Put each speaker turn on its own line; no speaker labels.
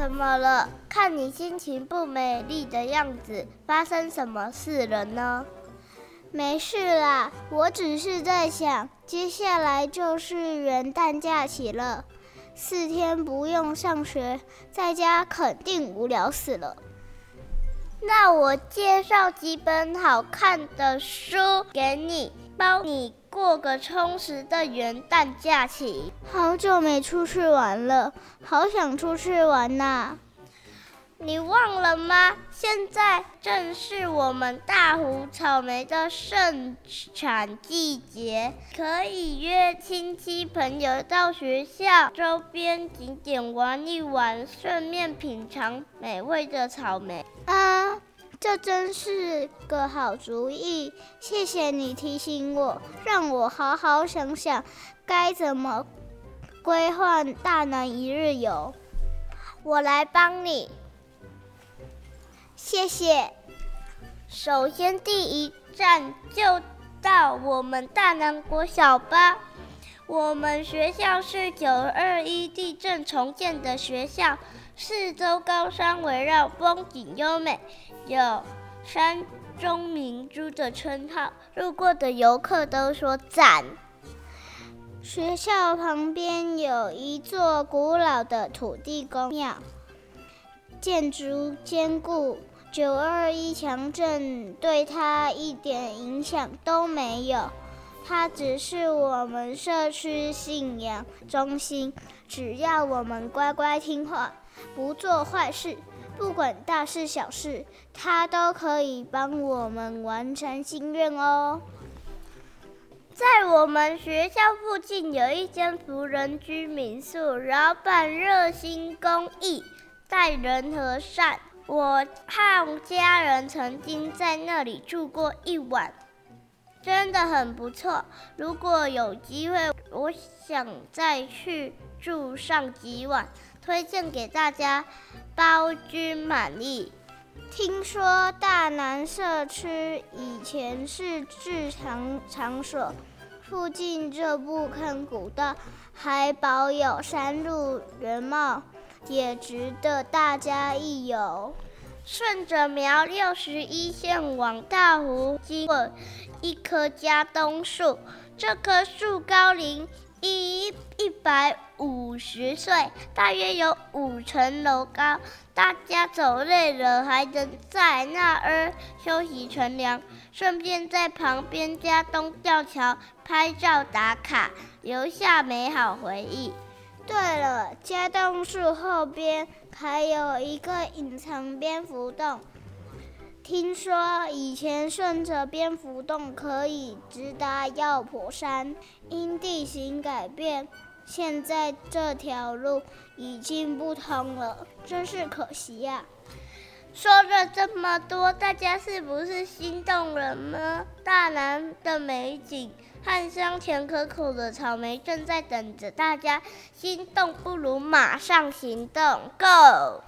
怎么了？看你心情不美丽的样子，发生什么事了呢？
没事啦，我只是在想，接下来就是元旦假期了，四天不用上学，在家肯定无聊死了。
那我介绍几本好看的书给你，帮你过个充实的元旦假期。
好久没出去玩了，好想出去玩呐！
你忘了吗？现在正是我们大湖草莓的盛产季节，可以约亲戚朋友到学校周边景点玩一玩，顺便品尝美味的草莓。
啊，这真是个好主意！谢谢你提醒我，让我好好想想该怎么规划大南一日游。
我来帮你。
谢谢。
首先，第一站就到我们大南国小吧。我们学校是九二一地震重建的学校，四周高山围绕，风景优美，有“山中明珠”的称号。路过的游客都说赞。
学校旁边有一座古老的土地公庙，建筑坚固。九二一强震对他一点影响都没有，它只是我们社区信仰中心。只要我们乖乖听话，不做坏事，不管大事小事，它都可以帮我们完成心愿哦。
在我们学校附近有一间福人居民宿，老板热心公益，待人和善。我和家人曾经在那里住过一晚，真的很不错。如果有机会，我想再去住上几晚，推荐给大家，包君满意。
听说大南社区以前是制糖场所，附近这部坑古道还保有山路原貌。也值得大家一游。
顺着苗六十一线往大湖，经过一棵家冬树，这棵树高龄一一百五十岁，大约有五层楼高。大家走累了，还能在那儿休息乘凉，顺便在旁边家东吊桥拍照打卡，留下美好回忆。
对了，家栋树后边还有一个隐藏蝙蝠洞。听说以前顺着蝙蝠洞可以直达药婆山，因地形改变，现在这条路已经不通了，真是可惜呀。
说了这么多，大家是不是心动了呢？大南的美景。和香甜可口的草莓正在等着大家，心动不如马上行动，Go！